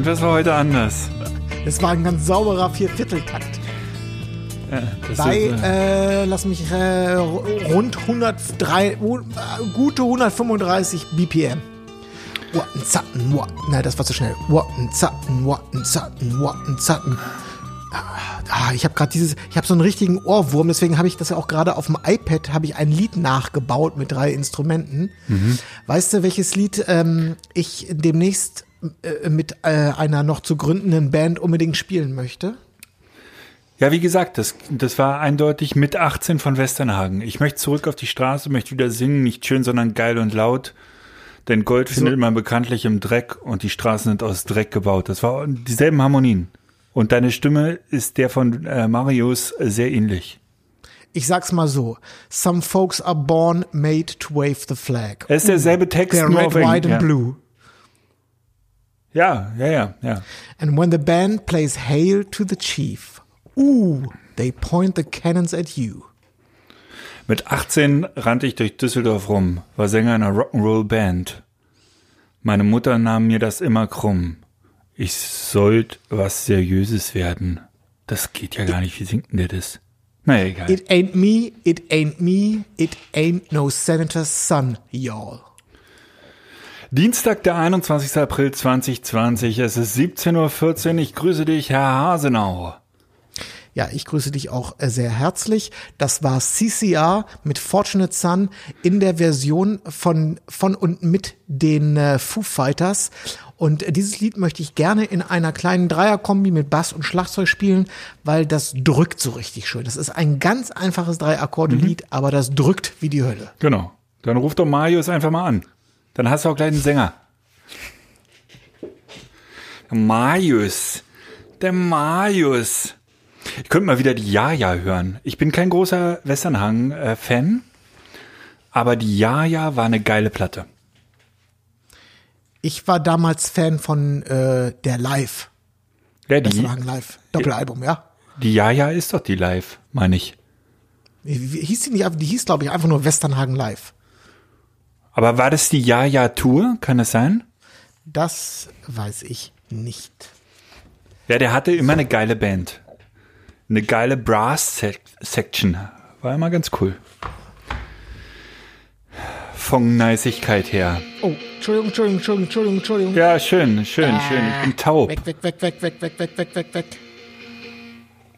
Und was war heute anders? Es war ein ganz sauberer Viervierteltakt. Ja, das Bei, äh, äh, lass mich, äh, rund 103, uh, gute 135 BPM. Watten, zatten, watten. Nein, das war zu schnell. Watten, zatten, watten, zatten, watten, zatten. Ah, ich habe gerade dieses, ich habe so einen richtigen Ohrwurm, deswegen habe ich das ja auch gerade auf dem iPad, habe ich ein Lied nachgebaut mit drei Instrumenten. Weißt du, welches Lied ähm, ich demnächst äh, mit äh, einer noch zu gründenden Band unbedingt spielen möchte? ja, wie gesagt, das, das war eindeutig mit 18 von Westernhagen. Ich möchte zurück auf die Straße, möchte wieder singen, nicht schön, sondern geil und laut. Denn Gold findet man bekanntlich im Dreck und die Straßen sind aus Dreck gebaut. Das war dieselben Harmonien. Und deine Stimme ist der von äh, Marius sehr ähnlich. Ich sag's mal so. Some folks are born made to wave the flag. Es ist derselbe Text, They're red, white and ja. blue. Ja, ja, ja, ja. And when the band plays Hail to the Chief, ooh, they point the cannons at you. Mit 18 rannte ich durch Düsseldorf rum, war Sänger einer Rock'n'Roll-Band. Meine Mutter nahm mir das immer krumm. Ich sollt was Seriöses werden. Das geht ja gar nicht. Wie singt denn der das? Naja, egal. It ain't me, it ain't me, it ain't no senator's son, y'all. Dienstag, der 21. April 2020. Es ist 17.14 Uhr. Ich grüße dich, Herr Hasenau. Ja, ich grüße dich auch sehr herzlich. Das war CCR mit Fortunate Son in der Version von, von und mit den äh, Foo Fighters. Und dieses Lied möchte ich gerne in einer kleinen Dreierkombi mit Bass und Schlagzeug spielen, weil das drückt so richtig schön. Das ist ein ganz einfaches Drei-Akkorde-Lied, aber das drückt wie die Hölle. Genau. Dann ruf doch Marius einfach mal an. Dann hast du auch gleich einen Sänger. Marius. Der Marius. Ich könnte mal wieder die Jaja hören. Ich bin kein großer Westernhagen-Fan, aber die Jaja war eine geile Platte. Ich war damals Fan von äh, der Live. Ja, die, Westerhagen Live. Doppelalbum, ja. die Jaja ist doch die Live, meine ich. Hieß die nicht die hieß, glaube ich, einfach nur Westernhagen Live. Aber war das die Jaja-Tour? Kann das sein? Das weiß ich nicht. Ja, der hatte immer eine geile Band. Eine geile Brass-Section. War immer ganz cool. Von Neisigkeit her. Oh, Entschuldigung, Entschuldigung, Entschuldigung, Entschuldigung, Entschuldigung. Ja, schön, schön, schön. Ich bin taub. Weg, weg, weg, weg, weg, weg, weg, weg, weg, weg.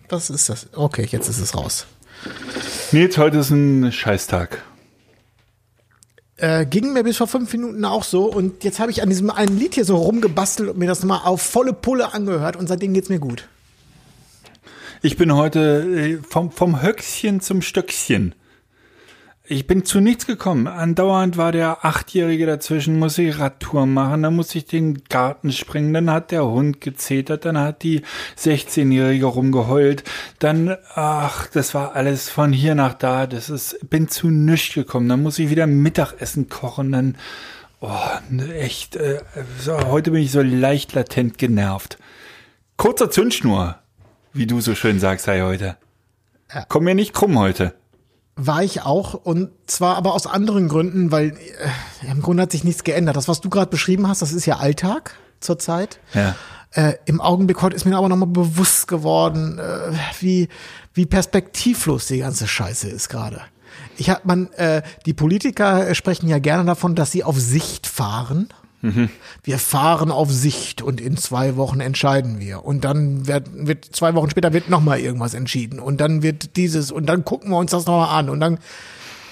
Was ist das? Okay, jetzt ist es raus. Nils, heute ist ein Scheißtag. Äh, ging mir bis vor fünf Minuten auch so und jetzt habe ich an diesem einen Lied hier so rumgebastelt und mir das mal auf volle Pulle angehört und seitdem geht's mir gut. Ich bin heute äh, vom, vom Höchstchen zum Stöckchen. Ich bin zu nichts gekommen. Andauernd war der Achtjährige dazwischen, muss ich Radtour machen, dann muss ich den Garten springen, dann hat der Hund gezetert, dann hat die 16-Jährige rumgeheult, dann, ach, das war alles von hier nach da, das ist, bin zu nichts gekommen, dann muss ich wieder Mittagessen kochen, dann, oh, echt, äh, so, heute bin ich so leicht latent genervt. Kurzer Zündschnur, wie du so schön sagst, sei heute. Komm mir nicht krumm heute. War ich auch und zwar aber aus anderen Gründen, weil äh, im Grunde hat sich nichts geändert. Das, was du gerade beschrieben hast, das ist ja Alltag zurzeit. Ja. Äh, Im Augenblick heute ist mir aber nochmal bewusst geworden, äh, wie, wie perspektivlos die ganze Scheiße ist gerade. Ich hab man, äh, die Politiker sprechen ja gerne davon, dass sie auf Sicht fahren. Wir fahren auf Sicht und in zwei Wochen entscheiden wir. Und dann wird, wird zwei Wochen später wird nochmal irgendwas entschieden. Und dann wird dieses, und dann gucken wir uns das nochmal an. Und dann,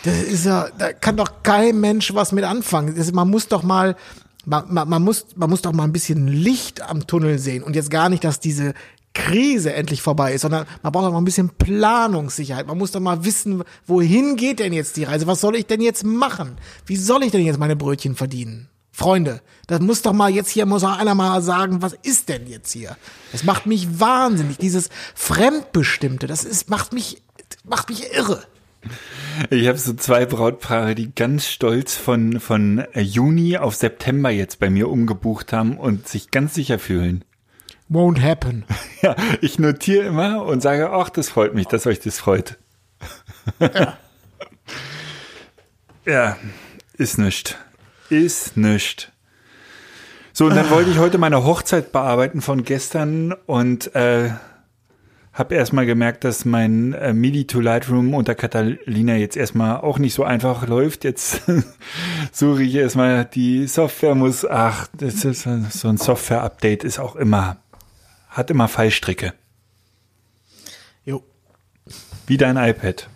das ist ja, da kann doch kein Mensch was mit anfangen. Das, man muss doch mal, man, man, man muss, man muss doch mal ein bisschen Licht am Tunnel sehen. Und jetzt gar nicht, dass diese Krise endlich vorbei ist, sondern man braucht auch mal ein bisschen Planungssicherheit. Man muss doch mal wissen, wohin geht denn jetzt die Reise? Was soll ich denn jetzt machen? Wie soll ich denn jetzt meine Brötchen verdienen? Freunde, das muss doch mal jetzt hier, muss auch einer mal sagen, was ist denn jetzt hier? Das macht mich wahnsinnig. Dieses Fremdbestimmte, das ist, macht mich, macht mich irre. Ich habe so zwei Brautpaare, die ganz stolz von, von Juni auf September jetzt bei mir umgebucht haben und sich ganz sicher fühlen. Won't happen. Ja, ich notiere immer und sage, ach, das freut mich, dass euch das freut. Ja. Ja, ist nischt. Ist nischt. So, und dann wollte ich heute meine Hochzeit bearbeiten von gestern und äh, habe erstmal gemerkt, dass mein äh, MIDI to Lightroom unter Catalina jetzt erstmal auch nicht so einfach läuft. Jetzt suche ich erstmal die Software muss, ach, das ist so ein Software-Update ist auch immer, hat immer Fallstricke. Jo. Wie dein iPad.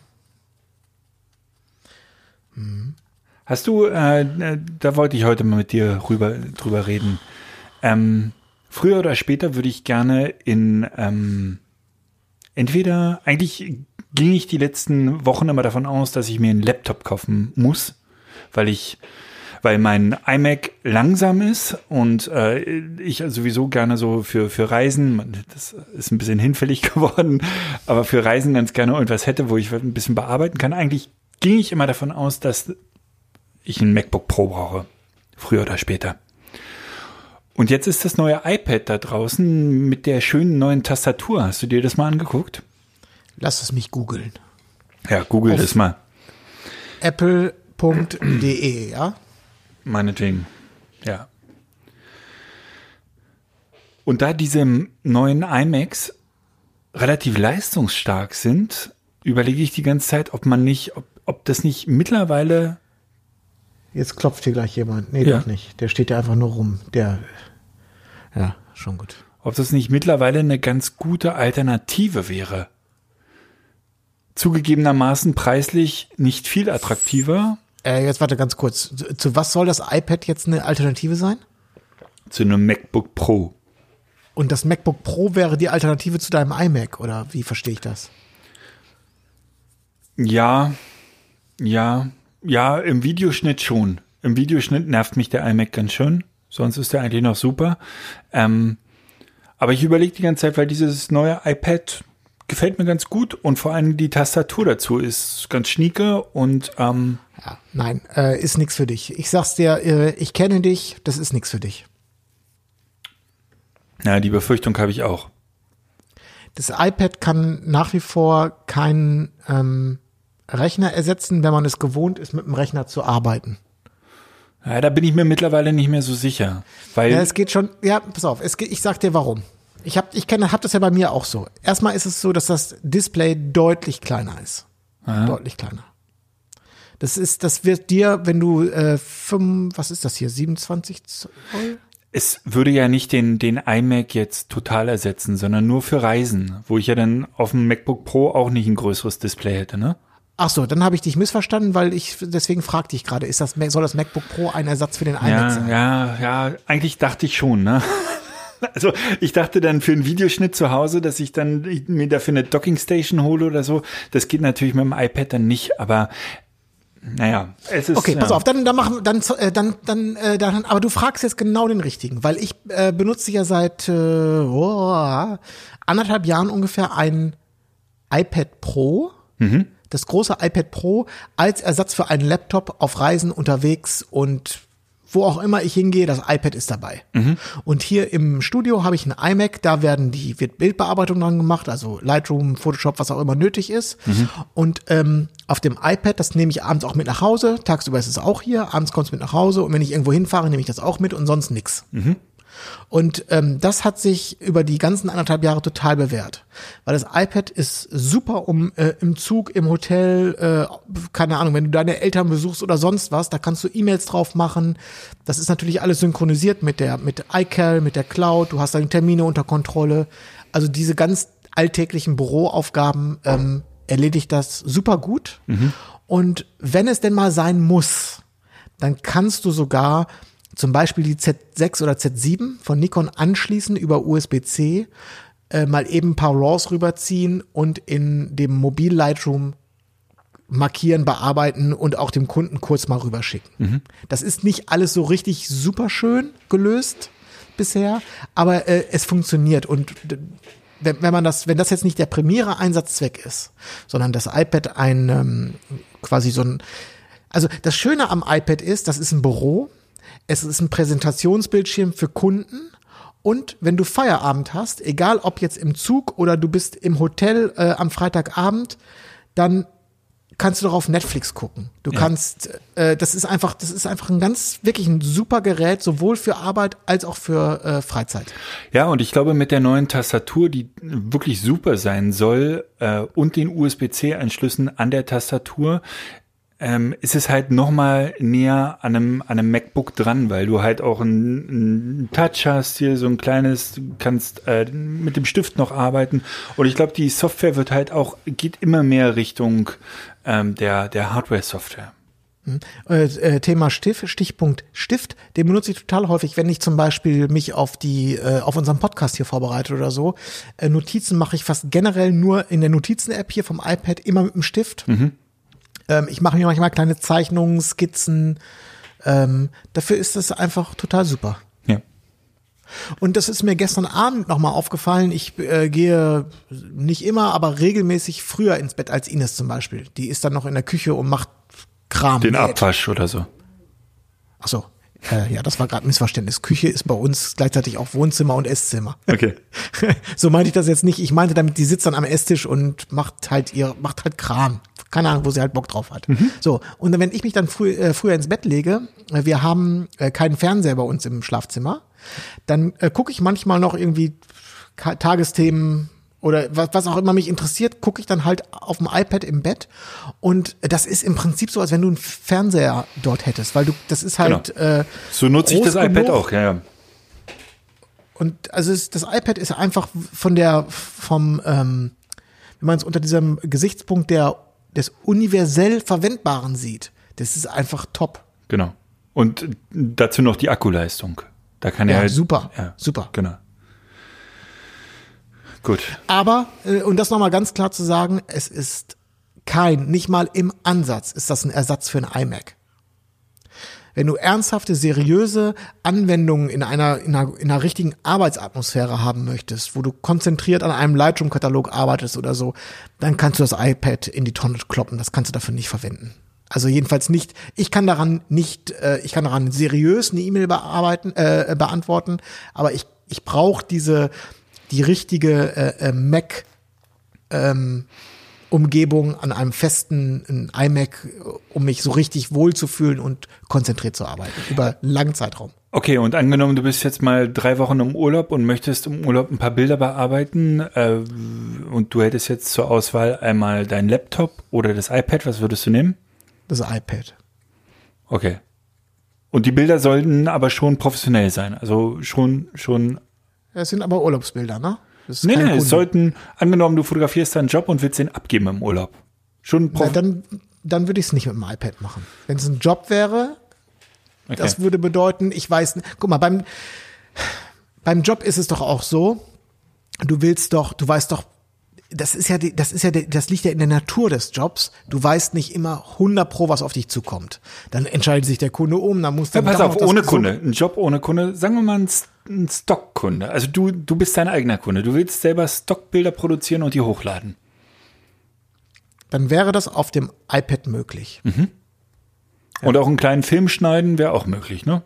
Hast du, äh, äh, da wollte ich heute mal mit dir rüber, drüber reden. Ähm, früher oder später würde ich gerne in, ähm, entweder, eigentlich ging ich die letzten Wochen immer davon aus, dass ich mir einen Laptop kaufen muss, weil ich, weil mein iMac langsam ist und äh, ich sowieso gerne so für, für Reisen, das ist ein bisschen hinfällig geworden, aber für Reisen ganz gerne irgendwas hätte, wo ich ein bisschen bearbeiten kann. Eigentlich ging ich immer davon aus, dass ich ein MacBook Pro brauche. Früher oder später. Und jetzt ist das neue iPad da draußen mit der schönen neuen Tastatur. Hast du dir das mal angeguckt? Lass es mich googeln. Ja, google das mal. Apple.de, ja? Meinetwegen. Ja. Und da diese neuen iMacs relativ leistungsstark sind, überlege ich die ganze Zeit, ob man nicht, ob, ob das nicht mittlerweile Jetzt klopft hier gleich jemand. Nee, Ja. doch nicht. Der steht ja einfach nur rum. Der, ja, schon gut. ob das nicht mittlerweile eine ganz gute Alternative wäre. Zugegebenermaßen preislich nicht viel attraktiver Äh, jetzt warte ganz kurz. Zu, zu was soll das iPad jetzt eine Alternative sein? zu einem MacBook Pro. Und das MacBook Pro wäre die Alternative zu deinem iMac, oder wie verstehe ich das? Ja, ja, ja, im Videoschnitt schon. Im Videoschnitt nervt mich der iMac ganz schön. Sonst ist der eigentlich noch super. Ähm, aber ich überlege die ganze Zeit, weil dieses neue iPad gefällt mir ganz gut und vor allem die Tastatur dazu ist ganz schnieke und ähm, Ja, nein, äh, ist nix für dich. Ich sag's dir, äh, ich kenne dich, das ist nix für dich. ja, die Befürchtung habe ich auch. Das iPad kann nach wie vor keinen ähm, Rechner ersetzen, wenn man es gewohnt ist, mit dem Rechner zu arbeiten. Ja, da bin ich mir mittlerweile nicht mehr so sicher, weil Ja, es geht schon, ja, pass auf, es geht, ich sag dir warum. Ich hab, ich hab das ja bei mir auch so. Erstmal ist es so, dass das Display deutlich kleiner ist. Deutlich kleiner. Das ist, das wird dir, wenn du äh, fünf, was ist das hier, 27 Zoll? es würde ja nicht den, den iMac jetzt total ersetzen, sondern nur für Reisen, wo ich ja dann auf dem MacBook Pro auch nicht ein größeres Display hätte, ne? Ach so, dann habe ich dich missverstanden, weil ich deswegen fragte ich gerade, ist das soll das MacBook Pro ein Ersatz für den iMac Ja, sein? ja, ja, eigentlich dachte ich schon, ne? Also ich dachte dann für einen Videoschnitt zu Hause, dass ich dann ich mir dafür eine Dockingstation hole oder so. Das geht natürlich mit dem iPad dann nicht, aber naja, es ist. Okay, pass ja. auf, dann, dann machen, dann, äh, dann, dann, äh, dann, aber du fragst jetzt genau den richtigen, weil ich äh, benutze ja seit äh, oh, anderthalb Jahren ungefähr ein iPad Pro, das große iPad Pro als Ersatz für einen Laptop auf Reisen unterwegs und wo auch immer ich hingehe, das iPad ist dabei. Und hier im Studio habe ich ein iMac, da werden die wird Bildbearbeitung dran gemacht, also Lightroom, Photoshop, was auch immer nötig ist. Und ähm, auf dem iPad, das nehme ich abends auch mit nach Hause. Tagsüber ist es auch hier, abends kommt es mit nach Hause und wenn ich irgendwo hinfahre, nehme ich das auch mit und sonst nix. Und ähm, das hat sich über die ganzen anderthalb Jahre total bewährt. Weil das iPad ist super, um äh, im Zug, im Hotel, äh, keine Ahnung, wenn du deine Eltern besuchst oder sonst was, da kannst du E-Mails drauf machen. Das ist natürlich alles synchronisiert mit der, mit iCal, mit der Cloud, du hast deine Termine unter Kontrolle. Also diese ganz alltäglichen Büroaufgaben ähm, erledigt das super gut. Und wenn es denn mal sein muss, dann kannst du sogar zum Beispiel die Z6 oder Z7 von Nikon anschließen über USB-C, äh, mal eben ein paar RAWs rüberziehen und in dem Mobil Lightroom markieren, bearbeiten und auch dem Kunden kurz mal rüberschicken. Das ist nicht alles so richtig super schön gelöst bisher, aber äh, es funktioniert und wenn, wenn man das, wenn das jetzt nicht der primäre Einsatzzweck ist, sondern das iPad ein ähm, quasi so ein, also das Schöne am iPad ist, das ist ein Büro, es ist ein Präsentationsbildschirm für Kunden und wenn du Feierabend hast, egal ob jetzt im Zug oder du bist im Hotel äh, am Freitagabend, dann kannst du doch auf Netflix gucken. Du kannst, äh, das ist einfach, das ist einfach ein ganz, wirklich ein super Gerät, sowohl für Arbeit als auch für äh, Freizeit. Ja, und ich glaube, mit der neuen Tastatur, die wirklich super sein soll, äh, und den USB-C-Anschlüssen an der Tastatur, ähm, ist es halt noch mal näher an einem, an einem MacBook dran, weil du halt auch ein, ein Touch hast, hier so ein kleines, du kannst äh, mit dem Stift noch arbeiten. Und ich glaube, die Software wird halt auch, geht immer mehr Richtung ähm, der, der Hardware-Software. Äh, äh, Thema Stift, Stichpunkt Stift, den benutze ich total häufig, wenn ich zum Beispiel mich auf die, äh, auf unseren Podcast hier vorbereite oder so. Notizen mache ich fast generell nur in der Notizen-App hier vom iPad immer mit dem Stift. Ähm, ich mache mir manchmal kleine Zeichnungen, Skizzen. Ähm, dafür ist das einfach total super. Ja. Und das ist mir gestern Abend nochmal aufgefallen. Ich äh, gehe nicht immer, aber regelmäßig früher ins Bett als Ines zum Beispiel. Die ist dann noch in der Küche und macht Kram. Den. Abwasch oder so. Ach so. Äh, ja, das war gerade Missverständnis. Küche ist bei uns gleichzeitig auch Wohnzimmer und Esszimmer. Okay. so meinte ich das jetzt nicht. Ich meinte damit, die sitzt dann am Esstisch und macht halt ihr, macht halt Kram. Keine Ahnung, wo sie halt Bock drauf hat. So. Und wenn ich mich dann früh, äh, früher ins Bett lege, äh, wir haben äh, keinen Fernseher bei uns im Schlafzimmer, dann äh, gucke ich manchmal noch irgendwie Tagesthemen oder was, was auch immer mich interessiert, gucke ich dann halt auf dem iPad im Bett. Und das ist im Prinzip so, als wenn du einen Fernseher dort hättest, weil du, das ist halt, äh, So nutze ich das iPad genug. auch, ja, ja. Und also es, das iPad ist einfach von der, vom, ähm, wenn man es unter diesem Gesichtspunkt der, des universell Verwendbaren sieht, das ist einfach top. Genau. Und dazu noch die Akkuleistung. Da kann er Ja, halt, super, Ja, super. Genau. Gut. Aber, äh, und das nochmal ganz klar zu sagen, es ist kein, nicht mal im Ansatz ist das ein Ersatz für ein iMac. Wenn du ernsthafte, seriöse Anwendungen in einer, in einer, in einer richtigen Arbeitsatmosphäre haben möchtest, wo du konzentriert an einem Lightroom-Katalog arbeitest oder so, dann kannst du das iPad in die Tonne kloppen. Das kannst du dafür nicht verwenden. Also jedenfalls nicht, ich kann daran nicht, äh, ich kann daran seriös eine E-Mail bearbeiten, äh, beantworten, aber ich, ich brauche diese, die richtige äh, äh, Mac ähm, Umgebung an einem festen iMac, um mich so richtig wohl zu fühlen und konzentriert zu arbeiten über langen Zeitraum. Okay, und angenommen, du bist jetzt mal drei Wochen im Urlaub und möchtest im Urlaub ein paar Bilder bearbeiten äh, und du hättest jetzt zur Auswahl einmal dein Laptop oder das iPad, was würdest du nehmen? Das iPad. Okay. Und die Bilder sollten aber schon professionell sein, also schon, schon Das sind aber Urlaubsbilder, ne? Das Nee, nee, es Kunde. sollten, angenommen, du fotografierst deinen Job und willst den abgeben im Urlaub. Schon Na, prof dann, dann würde ich es nicht mit dem iPad machen. Wenn es ein Job wäre, okay. das würde bedeuten, ich weiß, nicht- guck mal, beim, beim Job ist es doch auch so, du willst doch, du weißt doch, das ist ja, die, das ist ja, die, das liegt ja in der Natur des Jobs. Du weißt nicht immer 100 pro, was auf dich zukommt. Dann entscheidet sich der Kunde um, dann muss Ja, dann pass auf, ohne Kunde. Ein Job ohne Kunde. Sagen wir mal ein, ein Stockkunde. Also du, du bist dein eigener Kunde. Du willst selber Stockbilder produzieren und die hochladen. Dann wäre das auf dem iPad möglich. Und auch einen kleinen Film schneiden wäre auch möglich, ne?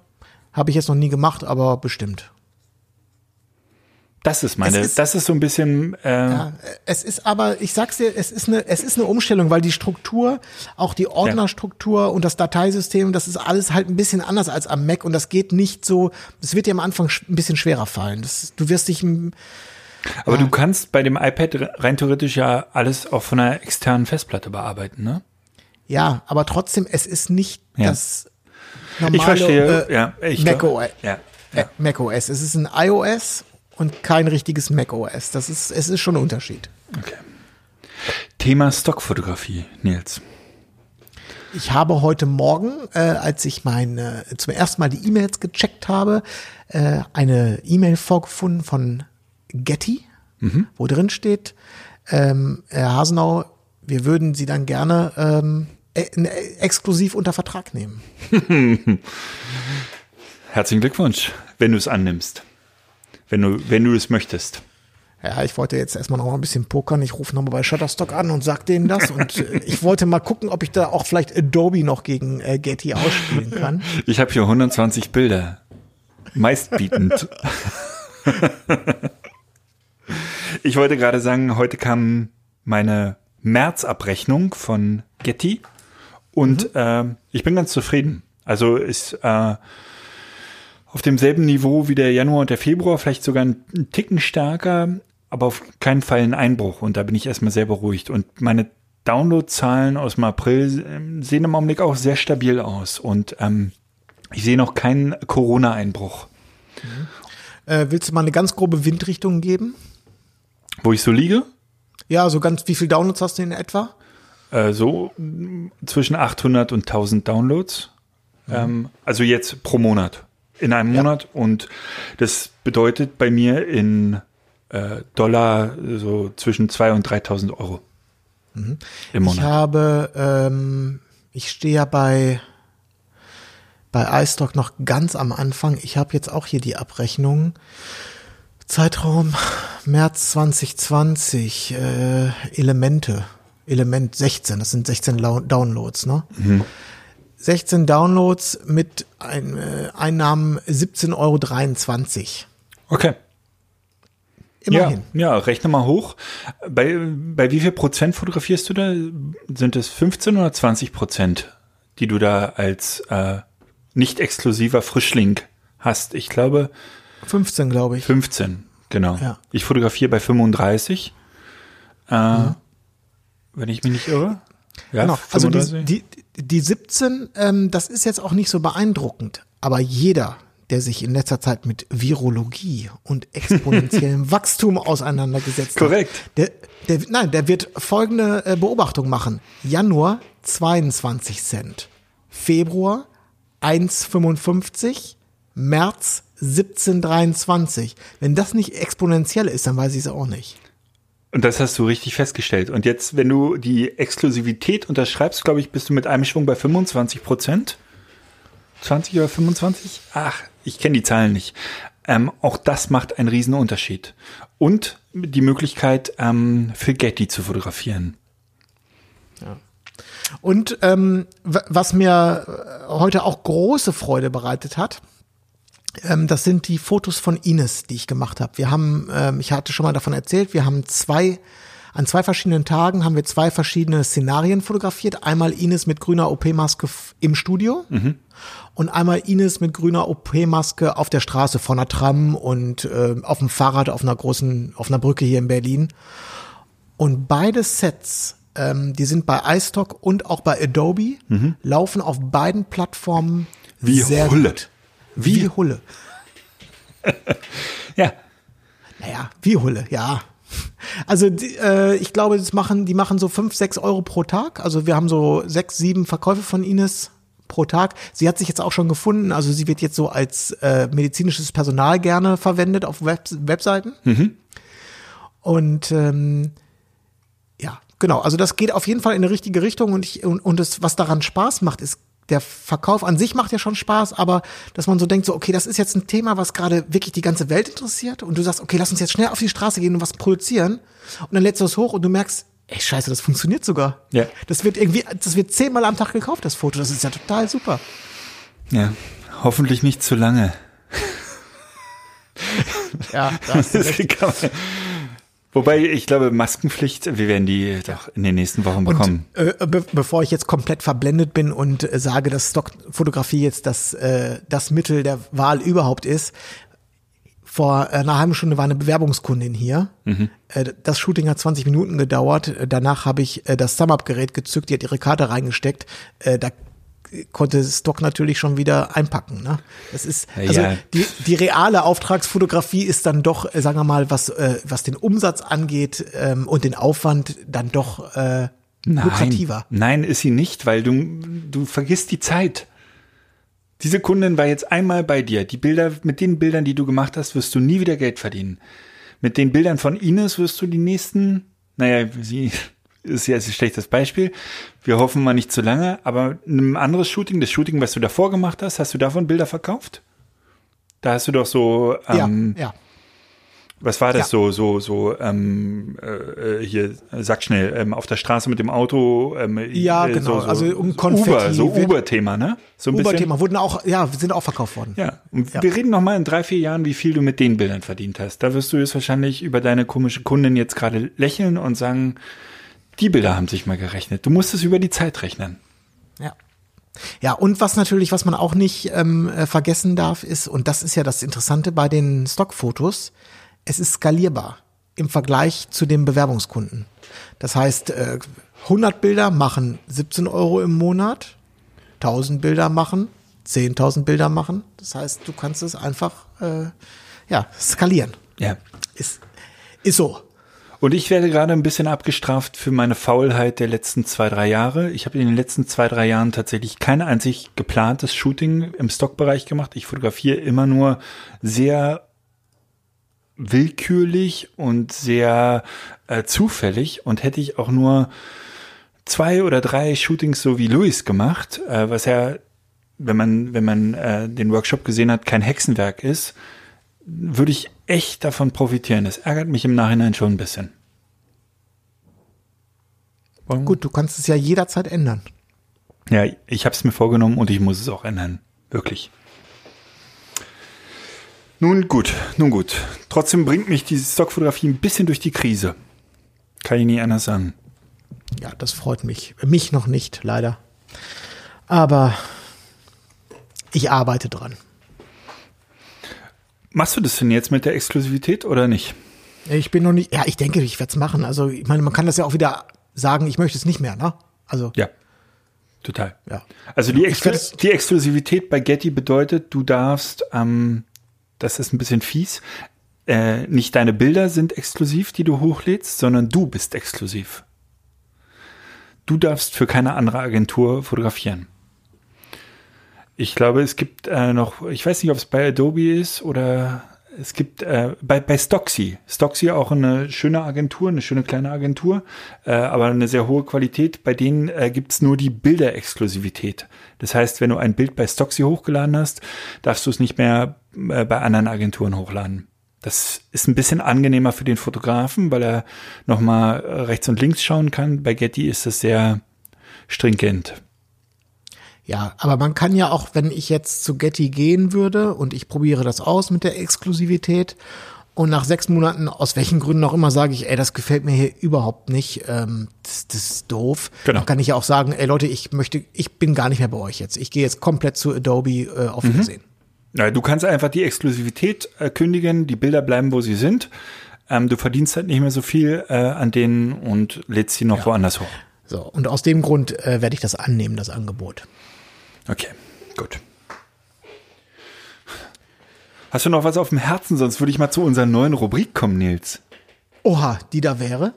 Habe ich jetzt noch nie gemacht, aber bestimmt. Das ist meine, Es ist- das ist so ein bisschen, äh, Ja, es ist aber, ich sag's dir, es ist eine, es ist eine Umstellung, weil die Struktur, auch die Ordnerstruktur und das Dateisystem, das ist alles halt ein bisschen anders als am Mac und das geht nicht so, das wird dir am Anfang ein bisschen schwerer fallen. Das, du wirst dich, aber du kannst bei dem iPad rein theoretisch ja alles auch von einer externen Festplatte bearbeiten, ne? ja, aber trotzdem, es ist nicht Ja. das normale Ich verstehe, äh, ja. Ich, Mac OS. Ja, Äh, ja. Mac OS. Es ist ein iOS und kein richtiges Mac OS. Das ist, es ist schon ein Unterschied. Okay. Thema Stockfotografie, Nils. Ich habe heute Morgen, äh, als ich meine, zum ersten Mal die E-Mails gecheckt habe, äh, eine E-Mail vorgefunden von Getty, wo drin steht, ähm, Herr Hasenau, wir würden sie dann gerne ähm, e e- exklusiv unter Vertrag nehmen. Herzlichen Glückwunsch, wenn du es annimmst. Wenn du, wenn du es möchtest. Ja, ich wollte jetzt erstmal noch mal ein bisschen pokern. Ich rufe nochmal bei Shutterstock an und sag denen das. Und äh, ich wollte mal gucken, ob ich da auch vielleicht Adobe noch gegen äh, Getty ausspielen kann. Ich habe hier 120 Bilder. Meistbietend. ich wollte gerade sagen, heute kam meine Märzabrechnung von Getty und äh, ich bin ganz zufrieden. Also ist äh, auf demselben Niveau wie der Januar und der Februar, vielleicht sogar einen Ticken stärker, aber auf keinen Fall ein Einbruch. Und da bin ich erstmal sehr beruhigt. Und meine Downloadzahlen aus dem April ähm, sehen im Augenblick auch sehr stabil aus. Und ähm, ich sehe noch keinen Corona-Einbruch. Äh, willst du mal eine ganz grobe Windrichtung geben? Wo ich so liege, Ja, so ganz, wie viel Downloads hast du in etwa? äh, so zwischen 800 und 1000 Downloads. Ähm, also jetzt pro Monat. In einem Monat. Und das bedeutet bei mir in äh, Dollar so zwischen 2.000 und 3.000 Euro. Im Ich Monat. habe, ähm, ich stehe ja bei, bei iStock noch ganz am Anfang. Ich habe jetzt auch hier die Abrechnung. Zeitraum März 2020, äh, Elemente, Element 16, das sind 16 Lau- Downloads, ne? 16 Downloads mit ein, äh, Einnahmen 17,23 Euro. Okay. Immerhin. Ja, ja, rechne mal hoch. Bei, bei wie viel Prozent fotografierst du da? Sind es 15 oder 20 Prozent, die du da als äh, nicht exklusiver Frischling hast? Ich glaube 15, glaube ich. 15, genau. Ja. Ich fotografiere bei 35. Äh, Wenn ich mich nicht irre. Ja, Genau, also 35. die, die, die 17, ähm, das ist jetzt auch nicht so beeindruckend, aber jeder, der sich in letzter Zeit mit Virologie und exponentiellem Wachstum auseinandergesetzt Korrekt. hat, der, der, nein, der wird folgende äh, Beobachtung machen. Januar 22 Cent, Februar 1,55, März 17,23. Wenn das nicht exponentiell ist, dann weiß ich es auch nicht. Und das hast du richtig festgestellt. Und jetzt, wenn du die Exklusivität unterschreibst, glaube ich, bist du mit einem Schwung bei 25 Prozent. 20 oder 25? Ach, ich kenne die Zahlen nicht. Ähm, auch das macht einen riesen Unterschied. Und die Möglichkeit, ähm, für Getty zu fotografieren. Und ähm, was mir äh, heute auch große Freude bereitet hat, das sind die Fotos von Ines, die ich gemacht habe. Wir haben, ähm, ich hatte schon mal davon erzählt, wir haben zwei, an zwei verschiedenen Tagen haben wir zwei verschiedene Szenarien fotografiert. Einmal Ines mit grüner OP-Maske im Studio und einmal Ines mit grüner OP-Maske auf der Straße vor einer Tram und äh, auf dem Fahrrad auf einer großen, auf einer Brücke hier in Berlin. Und beide Sets, ähm, die sind bei iStock und auch bei Adobe, laufen auf beiden Plattformen Wie sehr Hulle. gut. Wie Hulle. Ja, Naja, wie Hulle, ja. Also die, äh, ich glaube, das machen, die machen so fünf, sechs Euro pro Tag. Also wir haben so sechs, sieben Verkäufe von Ines pro Tag. Sie hat sich jetzt auch schon gefunden. Also sie wird jetzt so als äh, medizinisches Personal gerne verwendet auf Web Webseiten. Und ähm, ja, genau. Also das geht auf jeden Fall in die richtige Richtung und ich und, und das, was daran Spaß macht, ist der Verkauf an sich macht ja schon Spaß, aber dass man so denkt, so okay, das ist jetzt ein Thema, was gerade wirklich die ganze Welt interessiert und du sagst, okay, lass uns jetzt schnell auf die Straße gehen und was produzieren und dann lädst du es hoch und du merkst, ey Scheiße, das funktioniert sogar. Ja. Das wird irgendwie, das wird zehnmal am Tag gekauft, das Foto. Das ist ja total super. ja. Hoffentlich nicht zu lange. Ja, Das kann man- Wobei, ich glaube, Maskenpflicht, wir werden die doch in den nächsten Wochen bekommen. Und äh, be bevor ich jetzt komplett verblendet bin und äh, sage, dass Stockfotografie jetzt das, äh, das Mittel der Wahl überhaupt ist, vor einer halben Stunde war eine Bewerbungskundin hier. Äh, das Shooting hat 20 Minuten gedauert. Äh, Danach habe ich äh, das Sum-Up-Gerät gezückt, die hat ihre Karte reingesteckt. Da konnte Stock natürlich schon wieder einpacken. Ne? Das ist also Ja. die, die reale Auftragsfotografie ist dann doch, äh, sagen wir mal, was äh, was den Umsatz angeht ähm, und den Aufwand dann doch äh, lukrativer. Nein, ist sie nicht, weil du, du vergisst die Zeit. Diese Kundin war jetzt einmal bei dir. Die Bilder, mit den Bildern, die du gemacht hast, wirst du nie wieder Geld verdienen. Mit den Bildern von Ines wirst du die nächsten, naja, sie ist jetzt ein schlechtes Beispiel. Wir hoffen mal nicht zu lange, aber ein anderes Shooting, das Shooting, was du davor gemacht hast, hast du davon Bilder verkauft? Da hast du doch so, ähm, ja, ja. was war das Ja. so, so, so, ähm, äh, hier, sag schnell, ähm, auf der Straße mit dem Auto, ähm, Ja, äh, genau, so, so, also um Konfetti Uber, so Uber-Thema, ne? So ein bisschen. Uber-Thema wurden auch, ja, sind auch verkauft worden. Ja, und Ja. wir reden noch mal in drei, vier Jahren, wie viel du mit den Bildern verdient hast. Da wirst du jetzt wahrscheinlich über deine komische Kundin jetzt gerade lächeln und sagen, die Bilder haben sich mal gerechnet. Du musst es über die Zeit rechnen. Ja. Ja, und was natürlich, was man auch nicht ähm, äh, vergessen darf, ist, und das ist ja das Interessante bei den Stockfotos, es ist skalierbar im Vergleich zu den Bewerbungskunden. Das heißt, äh, 100 Bilder machen 17 Euro im Monat, 1000 Bilder machen 10.000 Bilder machen. Das heißt, du kannst es einfach äh, ja skalieren. Ja. Ist, ist so. Und ich werde gerade ein bisschen abgestraft für meine Faulheit der letzten zwei, drei Jahre. Ich habe in den letzten zwei, drei Jahren tatsächlich kein einzig geplantes Shooting im Stockbereich gemacht. Ich fotografiere immer nur sehr willkürlich und sehr äh, zufällig und hätte ich auch nur zwei oder drei Shootings so wie Louis gemacht, äh, was ja, wenn man, wenn man äh, den Workshop gesehen hat, kein Hexenwerk ist, würde ich echt davon profitieren. Das ärgert mich im Nachhinein schon ein bisschen. Gut, du kannst es ja jederzeit ändern. Ja, ich habe es mir vorgenommen und ich muss es auch ändern. Wirklich. Nun gut, nun gut. Trotzdem bringt mich diese Stockfotografie ein bisschen durch die Krise. Kann ich nie anders sagen. Ja, das freut mich. Mich noch nicht, leider. Aber ich arbeite dran. Machst du das denn jetzt mit der Exklusivität oder nicht? Ich bin noch nicht, ja, ich denke, ich werde es machen. Also, ich meine, man kann das ja auch wieder sagen, ich möchte es nicht mehr, ne? Also, Ja, total. ja. Also die, Exklu die Exklusivität bei Getty bedeutet, du darfst, ähm, das ist ein bisschen fies, äh, nicht deine Bilder sind exklusiv, die du hochlädst, sondern du bist exklusiv. Du darfst für keine andere Agentur fotografieren. Ich glaube, es gibt äh, noch, ich weiß nicht, ob es bei Adobe ist oder es gibt äh, bei, bei Stocksy. Stocksy auch eine schöne Agentur, eine schöne kleine Agentur, äh, aber eine sehr hohe Qualität. Bei denen äh, gibt's nur die Bilderexklusivität. Das heißt, wenn du ein Bild bei Stocksy hochgeladen hast, darfst du es nicht mehr äh, bei anderen Agenturen hochladen. Das ist ein bisschen angenehmer für den Fotografen, weil er nochmal rechts und links schauen kann. Bei Getty ist das sehr stringent. Ja, aber man kann ja auch, wenn ich jetzt zu Getty gehen würde und ich probiere das aus mit der Exklusivität und nach sechs Monaten, aus welchen Gründen auch immer, sage ich, ey, das gefällt mir hier überhaupt nicht, ähm, das, das ist doof. Genau. Dann kann ich ja auch sagen, ey Leute, ich möchte, ich bin gar nicht mehr bei euch jetzt. Ich gehe jetzt komplett zu Adobe äh, auf Wiedersehen. Ja, du kannst einfach die Exklusivität äh, kündigen, die Bilder bleiben, wo sie sind. Ähm, du verdienst halt nicht mehr so viel äh, an denen und lädst sie noch woanders hoch. So, und aus dem Grund äh, werde ich das annehmen, das Angebot. Okay, gut. Hast du noch was auf dem Herzen? Sonst würde ich mal zu unserer neuen Rubrik kommen, Nils. Oha, die da wäre?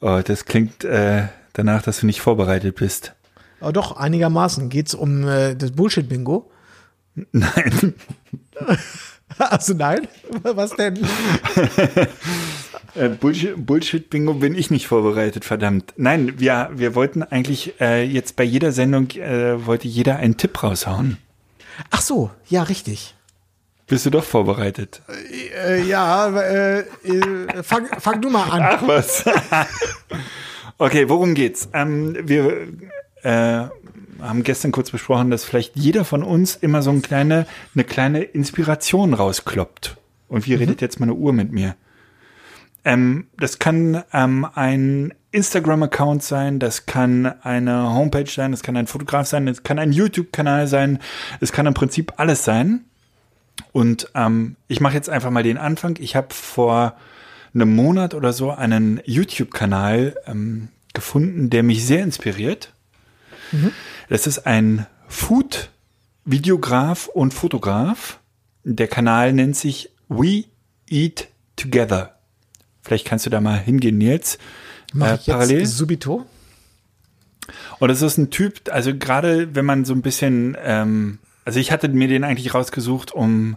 Oh, das klingt äh, danach, dass du nicht vorbereitet bist. Aber doch, einigermaßen geht's um äh, das Bullshit-Bingo. Nein. Also nein? Was denn? Äh, Bullshit, Bullshit-Bingo bin ich nicht vorbereitet, verdammt. Nein, wir, wir wollten eigentlich äh, jetzt bei jeder Sendung, äh, wollte jeder einen Tipp raushauen. Ach so, ja, richtig. Bist du doch vorbereitet? Äh, ja, äh, äh, fang, fang du mal an. Ach was. okay, worum geht's? Ähm, wir äh, haben gestern kurz besprochen, dass vielleicht jeder von uns immer so eine kleine, eine kleine Inspiration rauskloppt. Und wie redet jetzt meine Uhr mit mir? Ähm, das kann ähm, ein Instagram-Account sein, das kann eine Homepage sein, das kann ein Fotograf sein, das kann ein YouTube-Kanal sein, es kann im Prinzip alles sein. Und ähm, ich mache jetzt einfach mal den Anfang. Ich habe vor einem Monat oder so einen YouTube-Kanal ähm, gefunden, der mich sehr inspiriert. Das ist ein Food-Videograf und Fotograf. Der Kanal nennt sich We Eat Together. Vielleicht kannst du da mal hingehen, Nils. Mach Äh, ich jetzt parallel. subito? Und das ist ein Typ, also gerade wenn man so ein bisschen, ähm, also ich hatte mir den eigentlich rausgesucht, um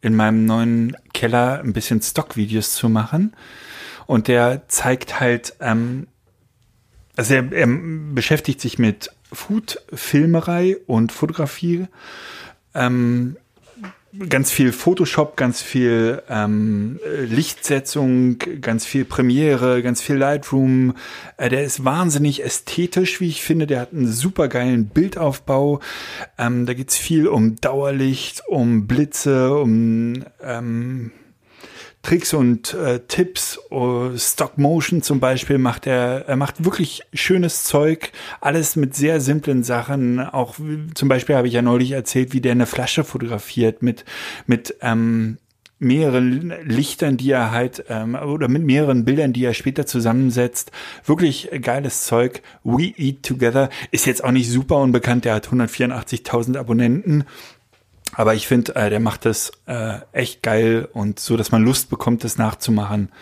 in meinem neuen Keller ein bisschen Stockvideos zu machen. Und der zeigt halt ähm, Also er, er beschäftigt sich mit Food-Filmerei und Fotografie. Ähm, ganz viel Photoshop, ganz viel ähm, Lichtsetzung, ganz viel Premiere, ganz viel Lightroom. Äh, der ist wahnsinnig ästhetisch, wie ich finde. Der hat einen super geilen Bildaufbau. Ähm, da geht's viel um Dauerlicht, um Blitze, um ähm, Tricks und äh, Tipps, uh, Stop Motion zum Beispiel macht er, er macht wirklich schönes Zeug, alles mit sehr simplen Sachen. Auch zum Beispiel habe ich ja neulich erzählt, wie der eine Flasche fotografiert mit mit ähm, mehreren Lichtern, die er halt ähm, oder mit mehreren Bildern, die er später zusammensetzt. Wirklich geiles Zeug. We Eat Together ist jetzt auch nicht super unbekannt. Der hat 184.000 Abonnenten. Aber ich finde, äh, der macht das äh, echt geil und so, dass man Lust bekommt, das nachzumachen.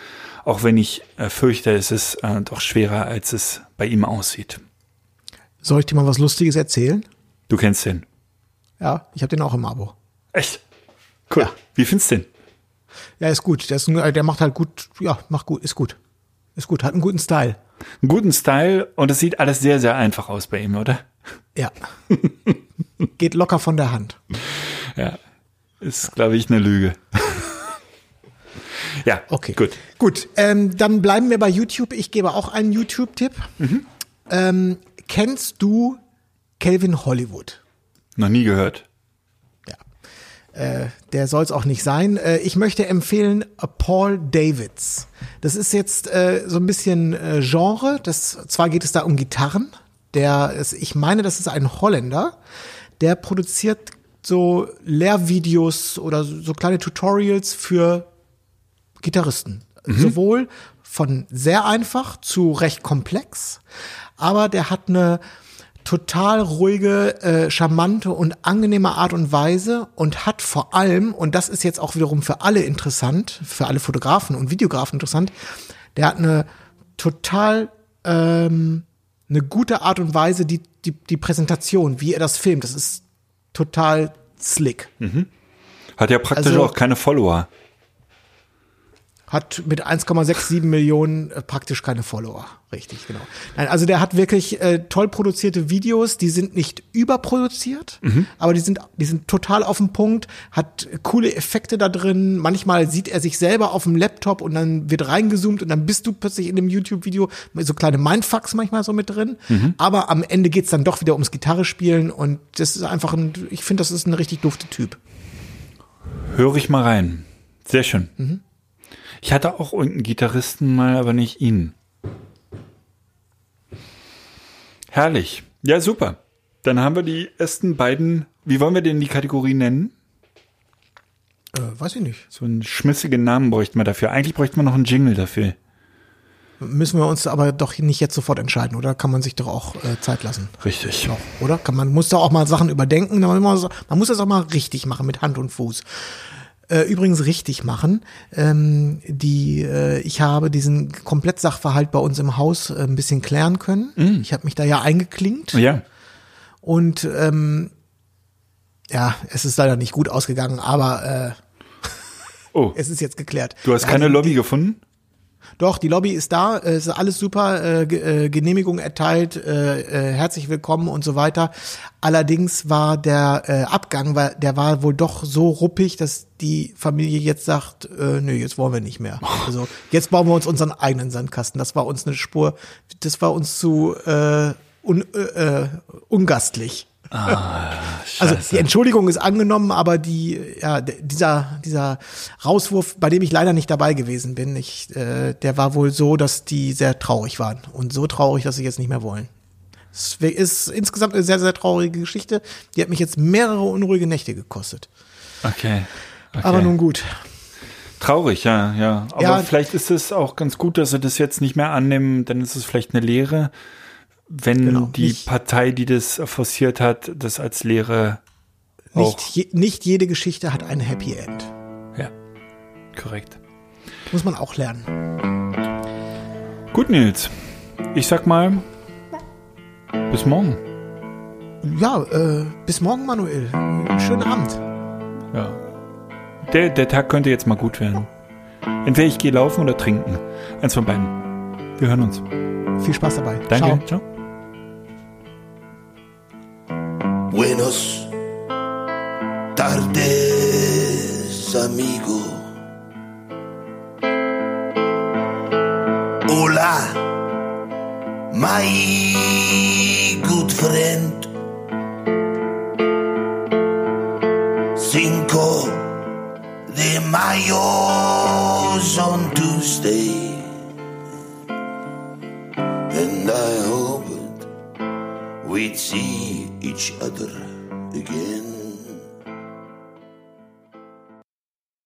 Auch wenn ich äh, fürchte, es ist äh, doch schwerer, als es bei ihm aussieht. Soll ich dir mal was Lustiges erzählen? Du kennst den. Ja, ich habe den auch im Abo. Echt? Cool. Ja. Wie findest du den? Ja, ist gut. Der, ist, der macht halt gut, ja, macht gut, ist gut. Ist gut, hat einen guten Style. Einen guten Style und es sieht alles sehr, sehr einfach aus bei ihm, oder? Ja. Geht locker von der Hand. Ja. Ist, glaube ich, eine Lüge. ja, Okay. gut. Gut, ähm, dann bleiben wir bei YouTube. Ich gebe auch einen YouTube-Tipp. Ähm, kennst du Calvin Hollywood? Noch nie gehört. Äh, der soll es auch nicht sein. Äh, ich möchte empfehlen äh, Paul Davids. Das ist jetzt äh, so ein bisschen äh, Genre. Das, zwar geht es da um Gitarren. Der ist, ich meine, das ist ein Holländer. Der produziert so Lehrvideos oder so kleine Tutorials für Gitarristen. Sowohl von sehr einfach zu recht komplex, aber der hat eine total ruhige, äh, charmante und angenehme Art und Weise und hat vor allem, und das ist jetzt auch wiederum für alle interessant, für alle Fotografen und Videografen interessant, der hat eine total ähm, eine gute Art und Weise, die, die, die Präsentation, wie er das filmt, das ist total slick. Hat ja praktisch Also- auch keine Follower. Hat mit 1,67 Millionen äh, praktisch keine Follower. Richtig, genau. Nein, also der hat wirklich äh, toll produzierte Videos, die sind nicht überproduziert, aber die sind, die sind total auf den Punkt, hat coole Effekte da drin. Manchmal sieht er sich selber auf dem Laptop und dann wird reingezoomt und dann bist du plötzlich in dem YouTube-Video so kleine Mindfucks manchmal so mit drin. Aber am Ende geht's dann doch wieder ums Gitarre spielen und das ist einfach ein, ich finde, das ist ein richtig dufte Typ. Höre ich mal rein. Sehr schön. Mhm. Ich hatte auch irgendeinen Gitarristen mal, aber nicht ihn. Herrlich. Ja, super. Dann haben wir die ersten beiden, wie wollen wir denn die Kategorie nennen? Äh, weiß ich nicht. So einen schmissigen Namen bräuchten wir dafür. Eigentlich bräuchten wir noch einen Jingle dafür. Müssen wir uns aber doch nicht jetzt sofort entscheiden, oder? Kann man sich doch auch äh, Zeit lassen. Richtig. Oder? Kann man muss doch auch mal Sachen überdenken. Man muss, man muss das auch mal richtig machen mit Hand und Fuß. Äh, übrigens richtig machen. Ähm, die, äh, ich habe diesen Komplettsachverhalt bei uns im Haus äh, ein bisschen klären können. Ich habe mich da ja eingeklinkt Ja. und ähm, ja, es ist leider nicht gut ausgegangen, aber äh, Oh, es ist jetzt geklärt. du hast keine die- Lobby gefunden? Doch, die Lobby ist da, äh, es ist alles super, äh, äh, Genehmigung erteilt, äh, äh, herzlich willkommen und so weiter. Allerdings war der äh, Abgang, weil der war wohl doch so ruppig, dass die Familie jetzt sagt, äh, nö, jetzt wollen wir nicht mehr. Also jetzt bauen wir uns unseren eigenen Sandkasten. Das war uns eine Spur, das war uns zu äh, un, äh, äh, ungastlich. Also die Entschuldigung ist angenommen, aber die, ja, dieser, dieser Rauswurf, bei dem ich leider nicht dabei gewesen bin, ich, äh, der war wohl so, dass die sehr traurig waren. Und so traurig, dass sie jetzt nicht mehr wollen. Es ist insgesamt eine sehr, sehr traurige Geschichte. Die hat mich jetzt mehrere unruhige Nächte gekostet. Okay. okay. Aber nun gut. Traurig, ja, ja. Aber Ja. vielleicht ist es auch ganz gut, dass sie das jetzt nicht mehr annehmen, dann ist es vielleicht eine Lehre, wenn Genau, die nicht- Partei, die das forciert hat, das als Lehre. Nicht, je, nicht jede Geschichte hat ein Happy End. Ja, korrekt. Muss man auch lernen. Gut, Nils. Ich sag mal, bis morgen. Ja, äh, bis morgen, Manuel. Schönen Abend. Ja. Der, der Tag könnte jetzt mal gut werden. Entweder ich gehe laufen oder trinken. Eins von beiden. Wir hören uns. Viel Spaß dabei. Danke. Ciao. Ciao.